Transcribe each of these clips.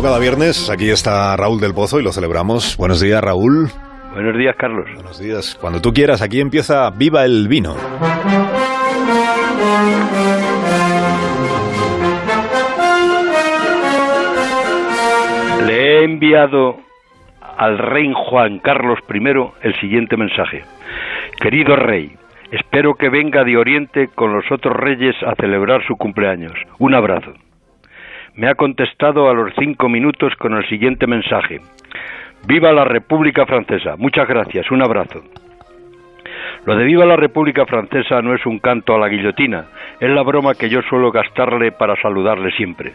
como cada viernes, aquí está Raúl del Pozo y lo celebramos. Buenos días, Raúl. Buenos días, Carlos. Buenos días. Cuando tú quieras, aquí empieza Viva el Vino. Le he enviado al rey Juan Carlos I el siguiente mensaje. Querido rey, espero que venga de Oriente con los otros reyes a celebrar su cumpleaños. Un abrazo. Me ha contestado a los cinco minutos con el siguiente mensaje. Viva la República Francesa. Muchas gracias. Un abrazo. Lo de Viva la República Francesa no es un canto a la guillotina, es la broma que yo suelo gastarle para saludarle siempre.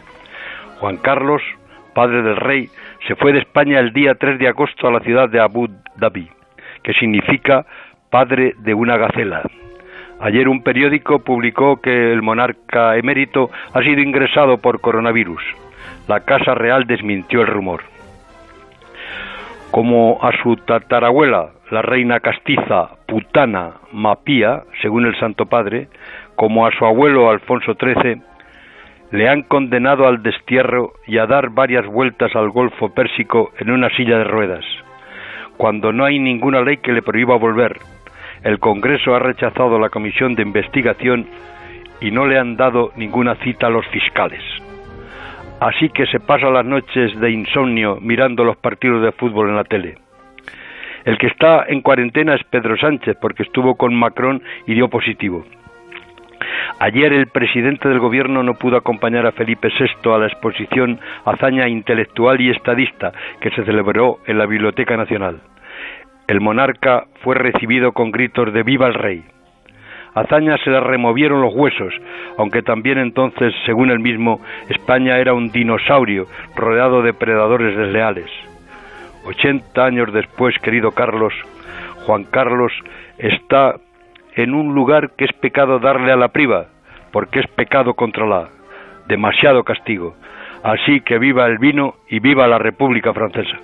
Juan Carlos, padre del rey, se fue de España el día 3 de agosto a la ciudad de Abu Dhabi, que significa padre de una gacela. Ayer un periódico publicó que el monarca emérito ha sido ingresado por coronavirus. La Casa Real desmintió el rumor. Como a su tatarabuela, la reina castiza Putana Mapía, según el Santo Padre, como a su abuelo Alfonso XIII, le han condenado al destierro y a dar varias vueltas al Golfo Pérsico en una silla de ruedas, cuando no hay ninguna ley que le prohíba volver, el Congreso ha rechazado la comisión de investigación y no le han dado ninguna cita a los fiscales. Así que se pasa las noches de insomnio mirando los partidos de fútbol en la tele. El que está en cuarentena es Pedro Sánchez porque estuvo con Macron y dio positivo. Ayer el presidente del gobierno no pudo acompañar a Felipe VI a la exposición Hazaña Intelectual y Estadista que se celebró en la Biblioteca Nacional. El monarca fue recibido con gritos de viva el rey. Hazaña se le removieron los huesos, aunque también entonces, según él mismo, España era un dinosaurio rodeado de predadores desleales. Ochenta años después, querido Carlos, Juan Carlos está en un lugar que es pecado darle a la priva, porque es pecado contra la, demasiado castigo. Así que viva el vino y viva la República Francesa.